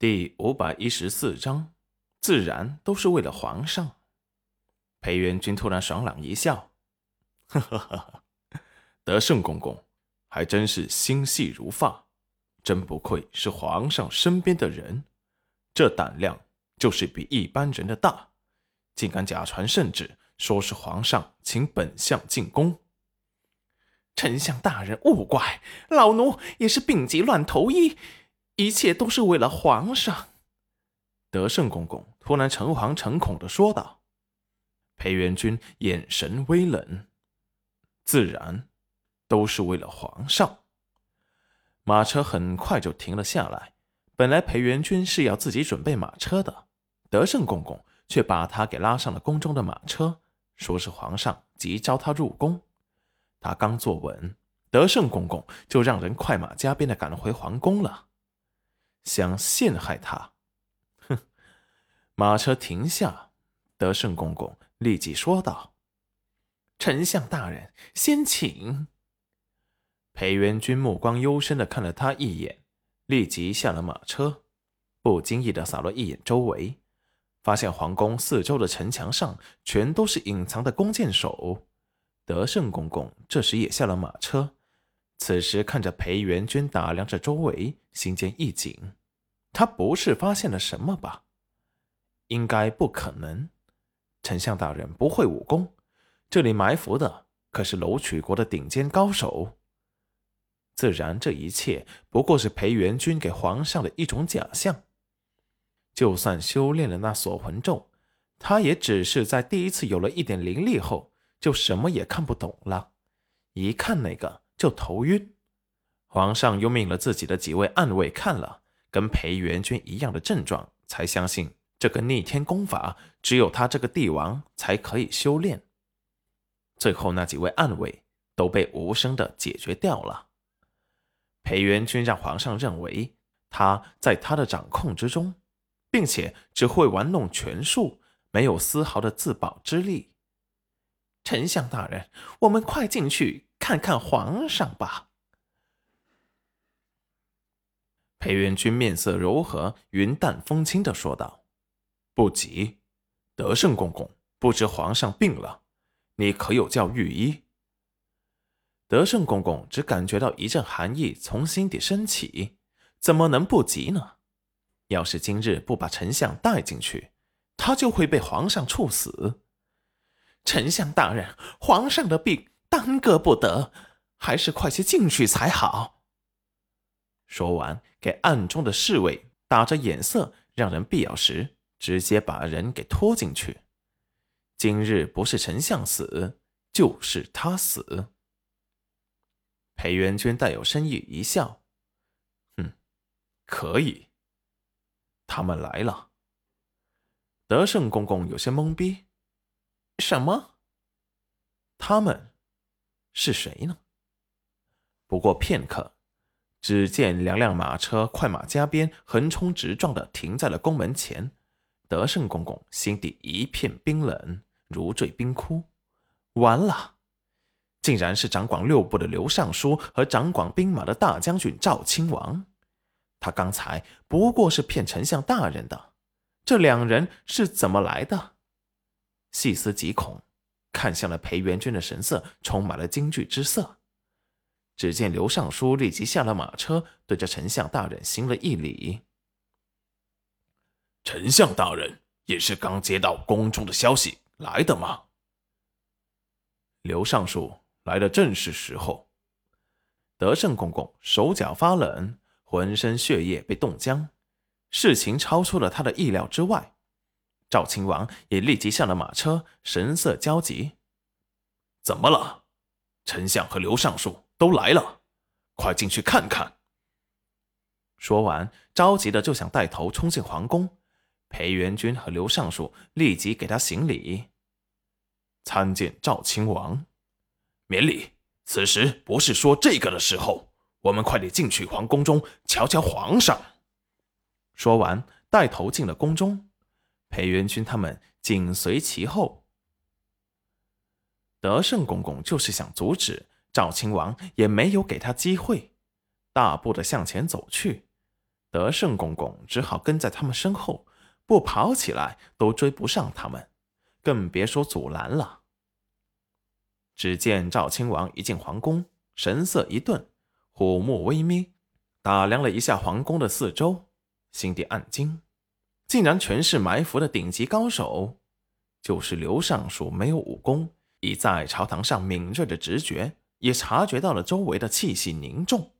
第五百一十四章，自然都是为了皇上。裴元君突然爽朗一笑，呵呵呵呵，德胜公公还真是心细如发，真不愧是皇上身边的人，这胆量就是比一般人的大，竟敢假传圣旨，说是皇上请本相进宫。丞相大人勿怪，老奴也是病急乱投医。一切都是为了皇上。德胜公公突然诚惶诚恐的说道：“裴元君眼神微冷，自然都是为了皇上。”马车很快就停了下来。本来裴元君是要自己准备马车的，德胜公公却把他给拉上了宫中的马车，说是皇上急召他入宫。他刚坐稳，德胜公公就让人快马加鞭的赶回皇宫了。想陷害他，哼！马车停下，德胜公公立即说道：“丞相大人，先请。”裴元君目光幽深的看了他一眼，立即下了马车，不经意的扫了一眼周围，发现皇宫四周的城墙上全都是隐藏的弓箭手。德胜公公这时也下了马车。此时看着裴元君打量着周围，心间一紧。他不是发现了什么吧？应该不可能。丞相大人不会武功，这里埋伏的可是楼曲国的顶尖高手。自然，这一切不过是裴元君给皇上的一种假象。就算修炼了那锁魂咒，他也只是在第一次有了一点灵力后，就什么也看不懂了。一看那个。就头晕，皇上又命了自己的几位暗卫看了，跟裴元君一样的症状，才相信这个逆天功法只有他这个帝王才可以修炼。最后那几位暗卫都被无声的解决掉了。裴元君让皇上认为他在他的掌控之中，并且只会玩弄权术，没有丝毫的自保之力。丞相大人，我们快进去。看看皇上吧。裴元君面色柔和、云淡风轻的说道：“不急，德胜公公，不知皇上病了，你可有叫御医？”德胜公公只感觉到一阵寒意从心底升起，怎么能不急呢？要是今日不把丞相带进去，他就会被皇上处死。丞相大人，皇上的病。耽搁不得，还是快些进去才好。说完，给暗中的侍卫打着眼色，让人必要时直接把人给拖进去。今日不是丞相死，就是他死。裴元君带有深意一笑：“哼，可以。”他们来了。德胜公公有些懵逼：“什么？他们？”是谁呢？不过片刻，只见两辆马车快马加鞭、横冲直撞的停在了宫门前。德胜公公心底一片冰冷，如坠冰窟。完了，竟然是掌管六部的刘尚书和掌管兵马的大将军赵亲王。他刚才不过是骗丞相大人的，这两人是怎么来的？细思极恐。看向了裴元君的神色，充满了惊惧之色。只见刘尚书立即下了马车，对着丞相大人行了一礼。丞相大人也是刚接到宫中的消息来的吗？刘尚书来的正是时候。德胜公公手脚发冷，浑身血液被冻僵，事情超出了他的意料之外。赵亲王也立即下了马车，神色焦急。怎么了？丞相和刘尚书都来了，快进去看看。说完，着急的就想带头冲进皇宫。裴元君和刘尚书立即给他行礼，参见赵亲王。免礼。此时不是说这个的时候，我们快点进去皇宫中瞧瞧皇上。说完，带头进了宫中。裴元君他们紧随其后。德胜公公就是想阻止赵亲王，也没有给他机会，大步的向前走去。德胜公公只好跟在他们身后，不跑起来都追不上他们，更别说阻拦了。只见赵亲王一进皇宫，神色一顿，虎目微眯，打量了一下皇宫的四周，心底暗惊：竟然全是埋伏的顶级高手。就是刘尚书没有武功，已在朝堂上敏锐的直觉，也察觉到了周围的气息凝重。